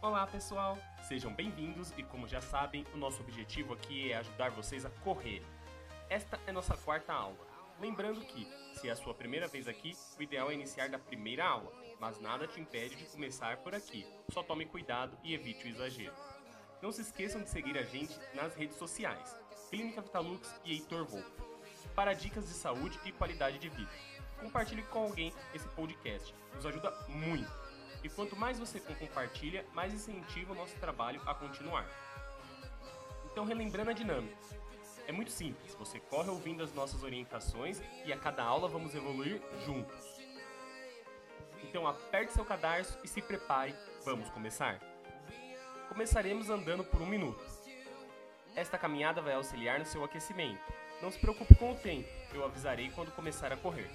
Olá pessoal, sejam bem-vindos e como já sabem, o nosso objetivo aqui é ajudar vocês a correr. Esta é nossa quarta aula. Lembrando que, se é a sua primeira vez aqui, o ideal é iniciar da primeira aula, mas nada te impede de começar por aqui. Só tome cuidado e evite o exagero. Não se esqueçam de seguir a gente nas redes sociais, Clínica Vitalux e Heitor Wolff, para dicas de saúde e qualidade de vida. Compartilhe com alguém esse podcast, nos ajuda muito. E quanto mais você compartilha, mais incentiva o nosso trabalho a continuar. Então, relembrando a dinâmica. É muito simples, você corre ouvindo as nossas orientações e a cada aula vamos evoluir juntos. Então aperte seu cadarço e se prepare, vamos começar? Começaremos andando por um minuto. Esta caminhada vai auxiliar no seu aquecimento. Não se preocupe com o tempo, eu avisarei quando começar a correr.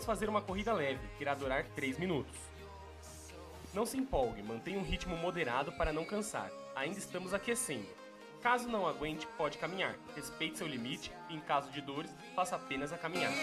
Vamos fazer uma corrida leve, que irá durar 3 minutos. Não se empolgue, mantenha um ritmo moderado para não cansar. Ainda estamos aquecendo. Caso não aguente, pode caminhar. Respeite seu limite e, em caso de dores, faça apenas a caminhada.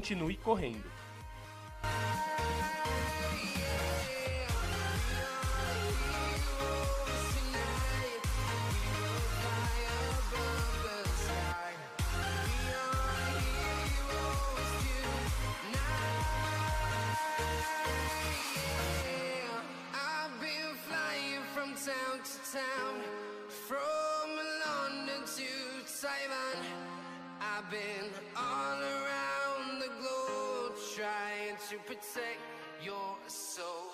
Continue correndo. To protect your soul.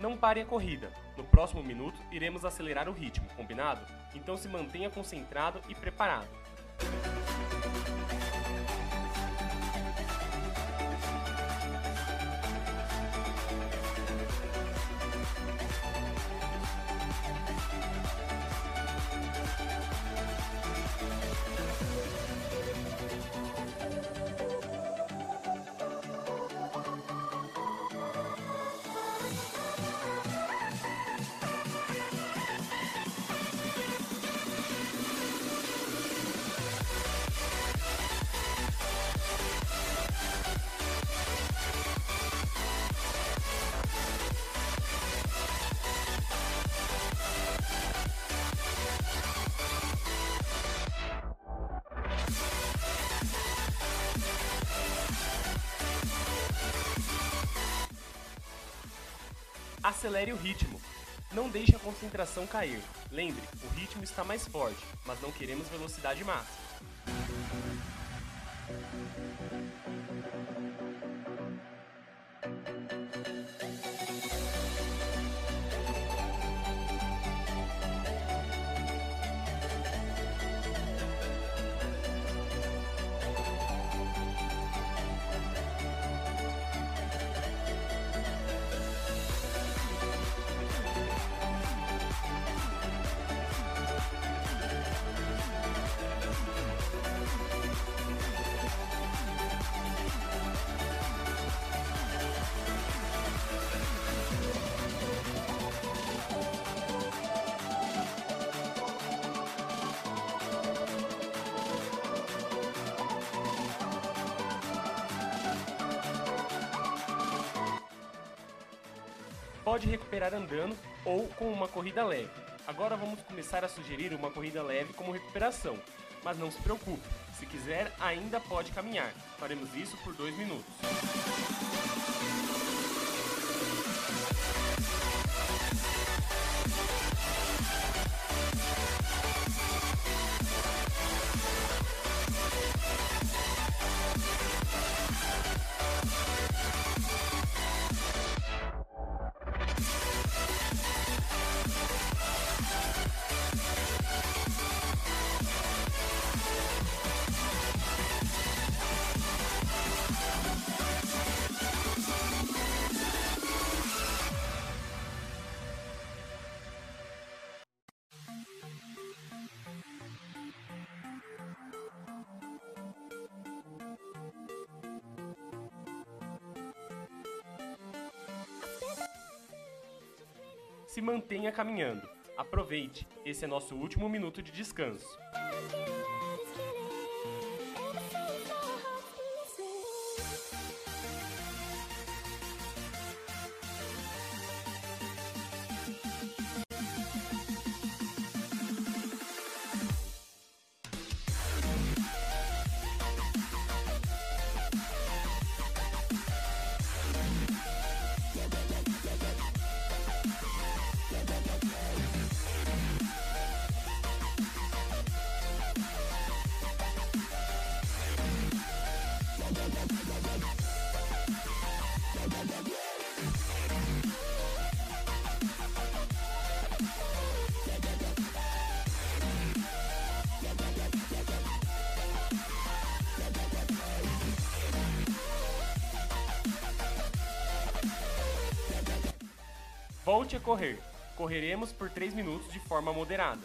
Não pare a corrida. No próximo minuto, iremos acelerar o ritmo, combinado? Então se mantenha concentrado e preparado. Acelere o ritmo. Não deixe a concentração cair. Lembre, o ritmo está mais forte, mas não queremos velocidade máxima. Pode recuperar andando ou com uma corrida leve. Agora vamos começar a sugerir uma corrida leve como recuperação. Mas não se preocupe, se quiser ainda pode caminhar. Faremos isso por dois minutos. Se mantenha caminhando. Aproveite, esse é nosso último minuto de descanso. Volte a correr. Correremos por 3 minutos de forma moderada.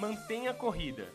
Mantenha a corrida.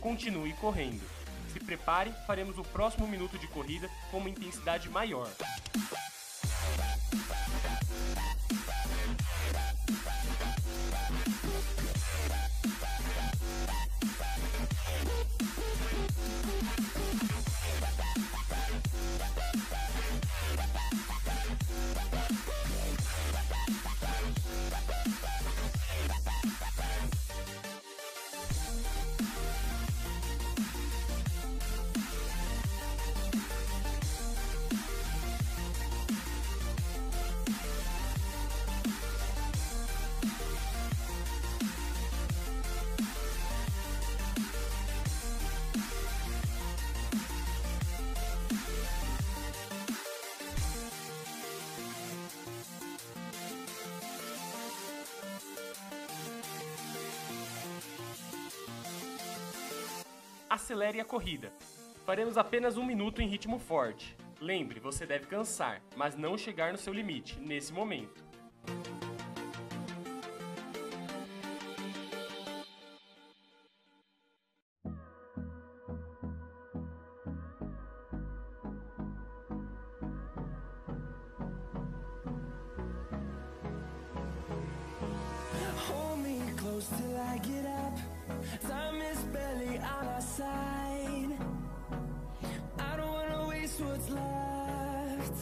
Continue correndo. Se prepare, faremos o próximo minuto de corrida com uma intensidade maior. Acelere a corrida. Faremos apenas um minuto em ritmo forte. Lembre, você deve cansar, mas não chegar no seu limite nesse momento. Till I get up. Time is barely on I don't wanna waste what's left.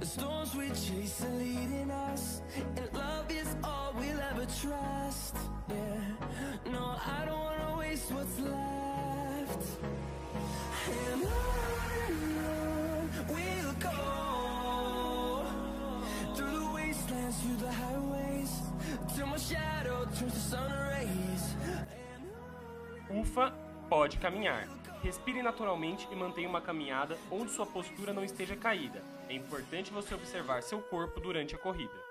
The storms we chase are leading us, and love is all we'll ever trust. Yeah, no, I don't wanna waste what's left. And on we'll go through the wastelands, through the highways, till my shadow turns to sun rays. Ufa, pode caminhar. Respire naturalmente e mantenha uma caminhada onde sua postura não esteja caída. É importante você observar seu corpo durante a corrida.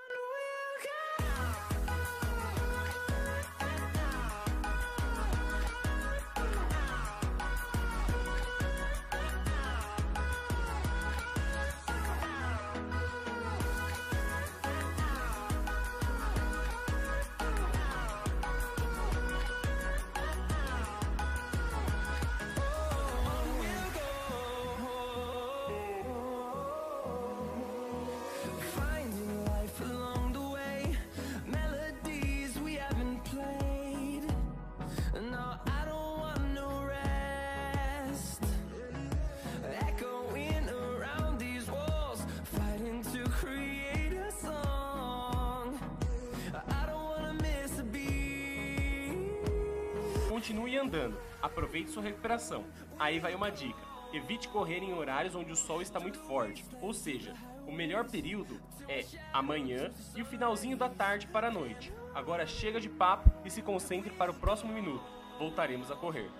Continue andando. Aproveite sua recuperação. Aí vai uma dica. Evite correr em horários onde o sol está muito forte. Ou seja, o melhor período é amanhã e o finalzinho da tarde para a noite. Agora chega de papo e se concentre para o próximo minuto. Voltaremos a correr.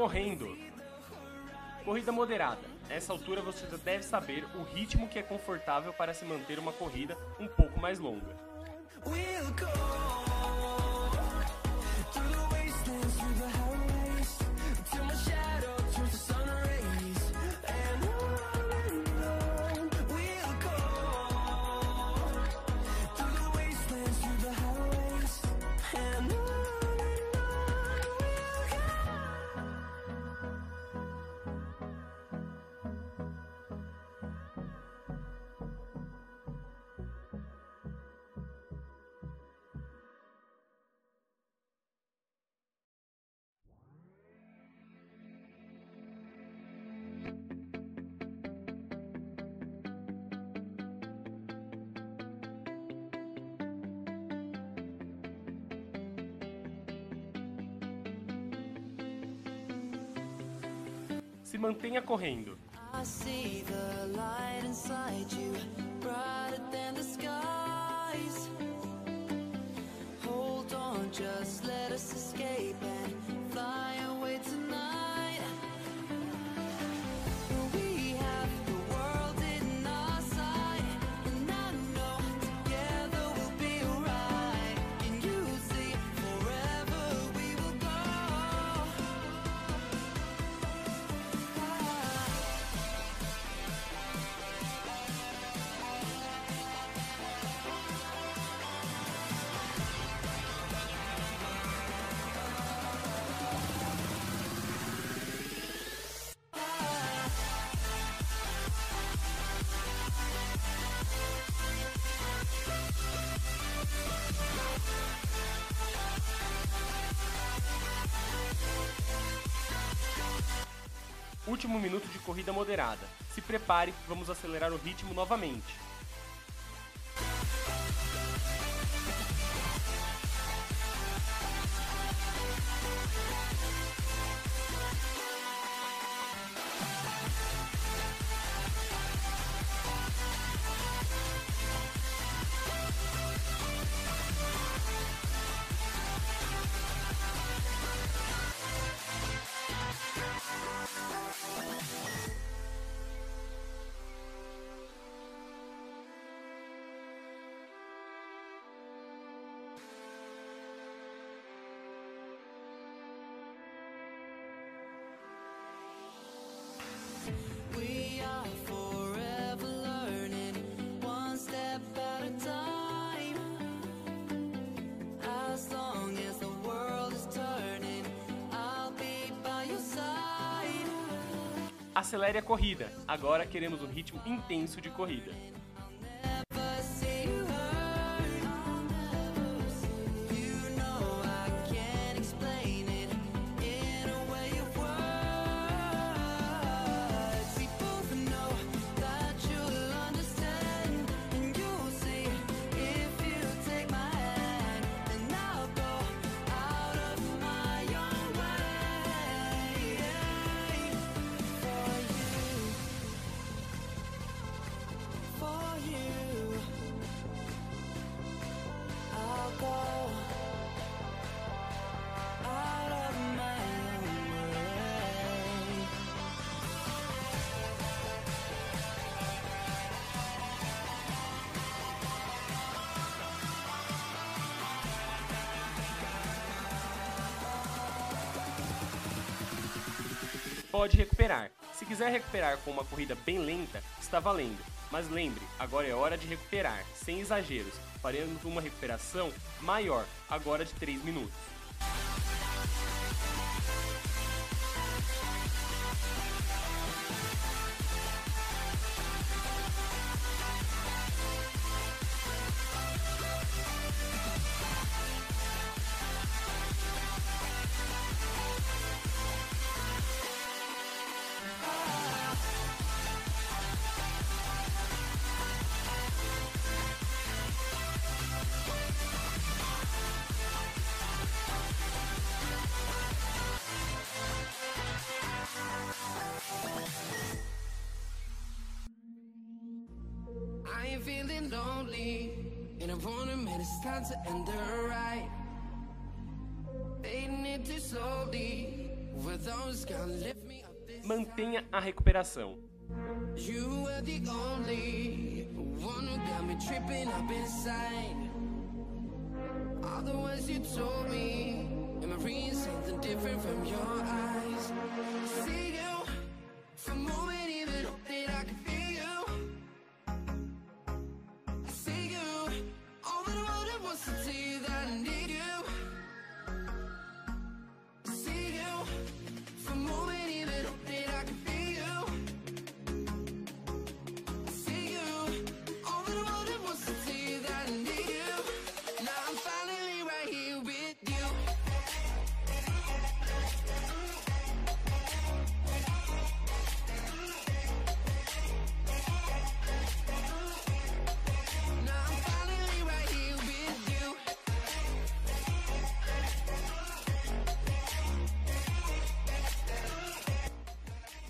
Correndo. Corrida moderada. Nessa altura você já deve saber o ritmo que é confortável para se manter uma corrida um pouco mais longa. Skies. Hold on, just let Último minuto de corrida moderada. Se prepare, vamos acelerar o ritmo novamente. Acelere a corrida. Agora queremos um ritmo intenso de corrida. Pode recuperar. Se quiser recuperar com uma corrida bem lenta, está valendo. Mas lembre, agora é hora de recuperar, sem exageros. Faremos uma recuperação maior, agora de 3 minutos. Ain't feeling lonely, and I wanna admit it's time to end the ride. Fading it too slowly, with those gonna lift me up this Mantenha a recuperação. You were the only one who got me tripping up inside. All the words you told me, am I reading something different from your eyes?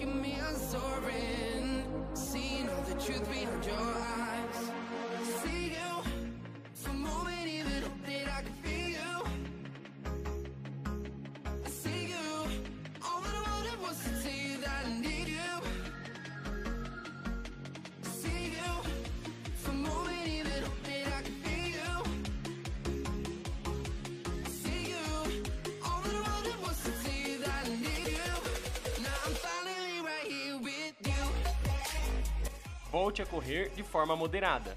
At me, I'm soaring. Seeing all the truth behind your eyes. Volte a correr de forma moderada.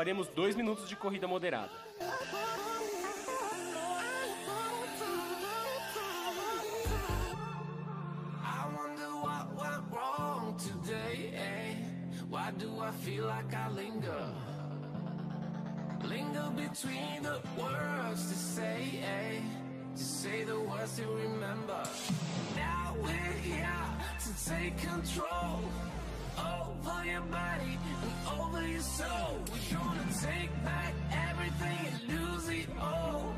Faremos dois minutos de corrida moderada. Eh? Linger? Between the words to say, eh? To say the words to remember. Now we're here to take control over your body and over your soul. We're gonna take back everything and lose it all.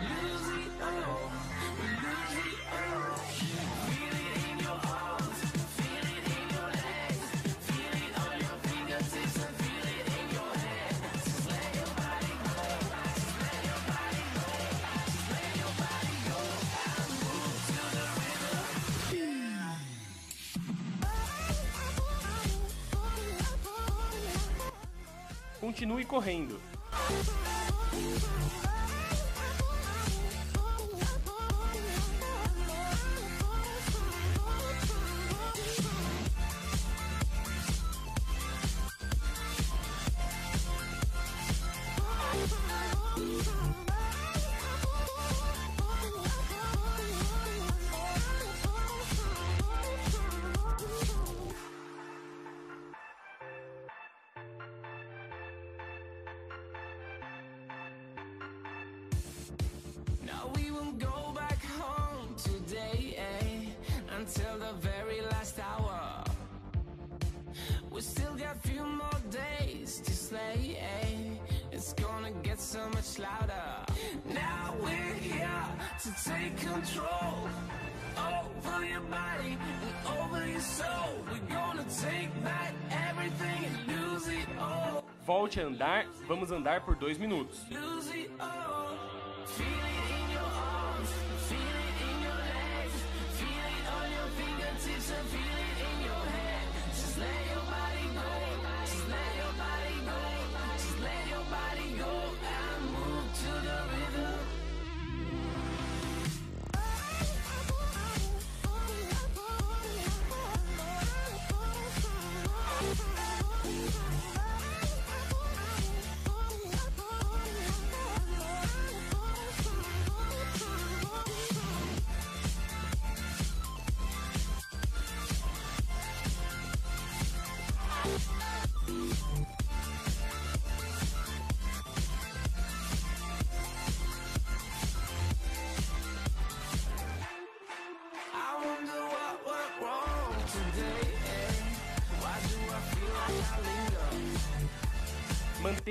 Lose it all. We Lose it Continue correndo. We still got few more days to slay, eh? It's gonna get so much louder. Now we're here to take control over your body and over your soul. We're gonna take back everything and lose it all. Volte a andar, vamos andar por dois minutos. Lose it all.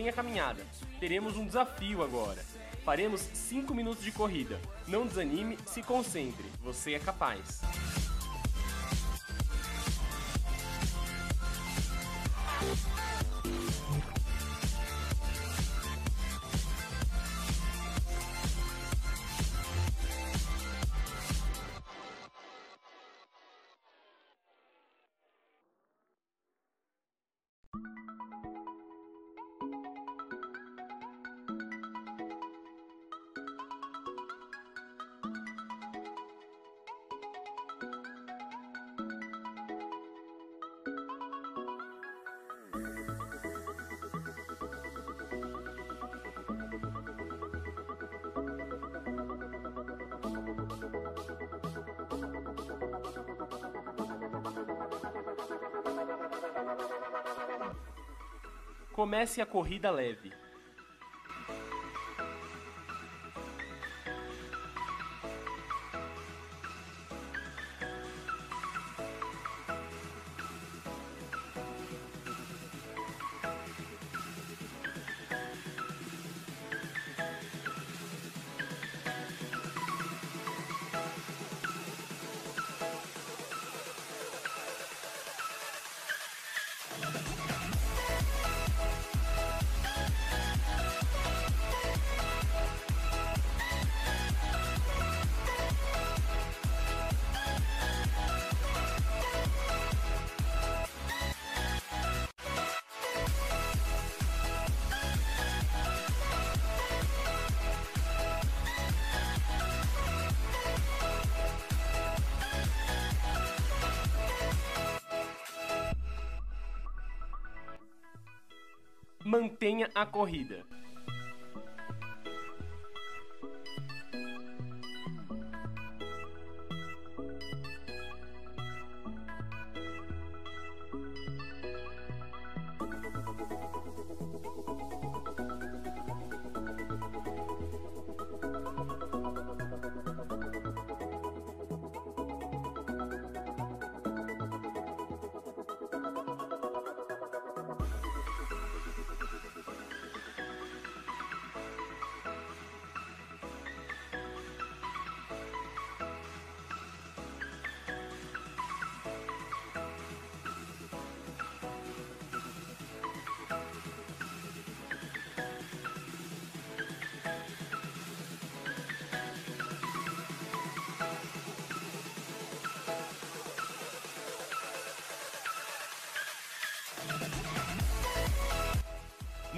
minha caminhada. Teremos um desafio agora. Faremos 5 minutos de corrida. Não desanime, se concentre. Você é capaz. thank Comece a corrida leve. Mantenha a corrida.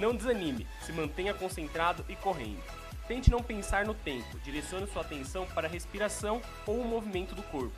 Não desanime, se mantenha concentrado e correndo. Tente não pensar no tempo, direcione sua atenção para a respiração ou o movimento do corpo.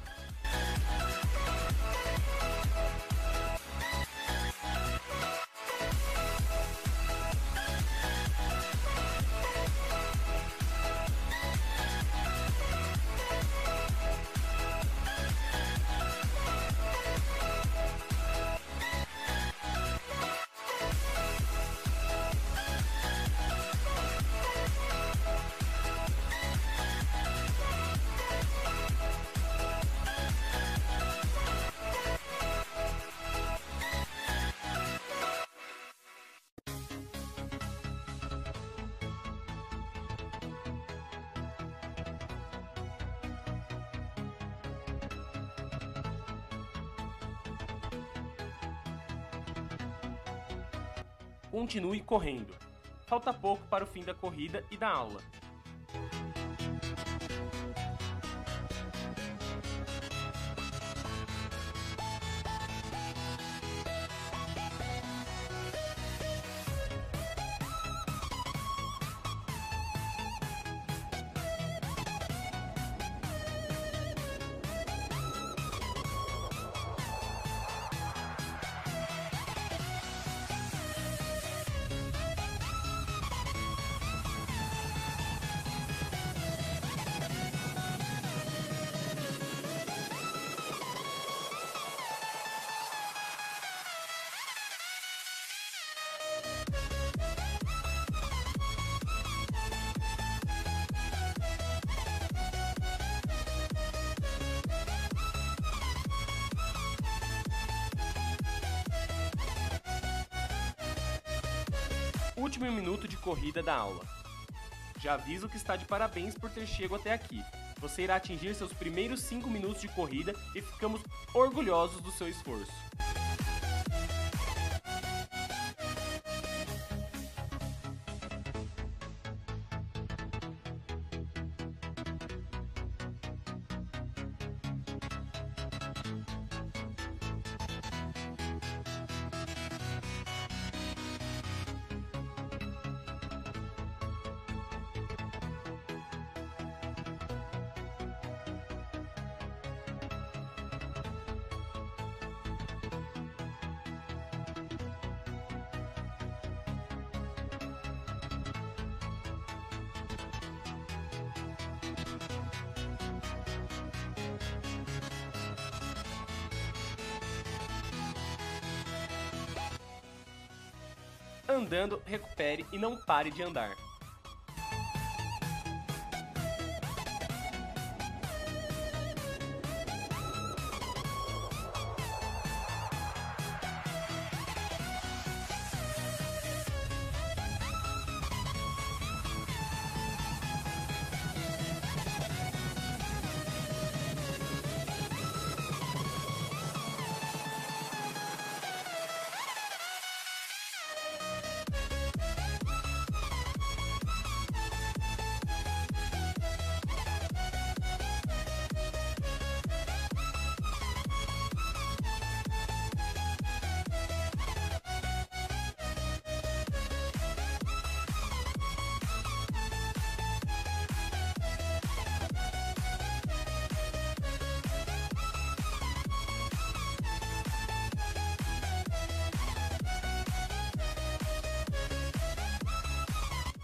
Continue correndo. Falta pouco para o fim da corrida e da aula. Último minuto de corrida da aula. Já aviso que está de parabéns por ter chegado até aqui. Você irá atingir seus primeiros 5 minutos de corrida e ficamos orgulhosos do seu esforço. Andando, recupere e não pare de andar.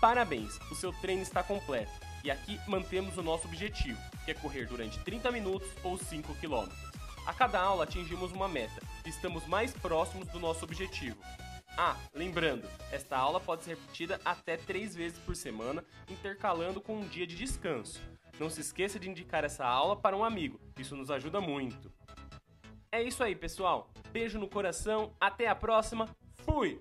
Parabéns, o seu treino está completo. E aqui mantemos o nosso objetivo, que é correr durante 30 minutos ou 5 km. A cada aula atingimos uma meta e estamos mais próximos do nosso objetivo. Ah, lembrando, esta aula pode ser repetida até 3 vezes por semana, intercalando com um dia de descanso. Não se esqueça de indicar essa aula para um amigo, isso nos ajuda muito. É isso aí, pessoal. Beijo no coração, até a próxima. Fui!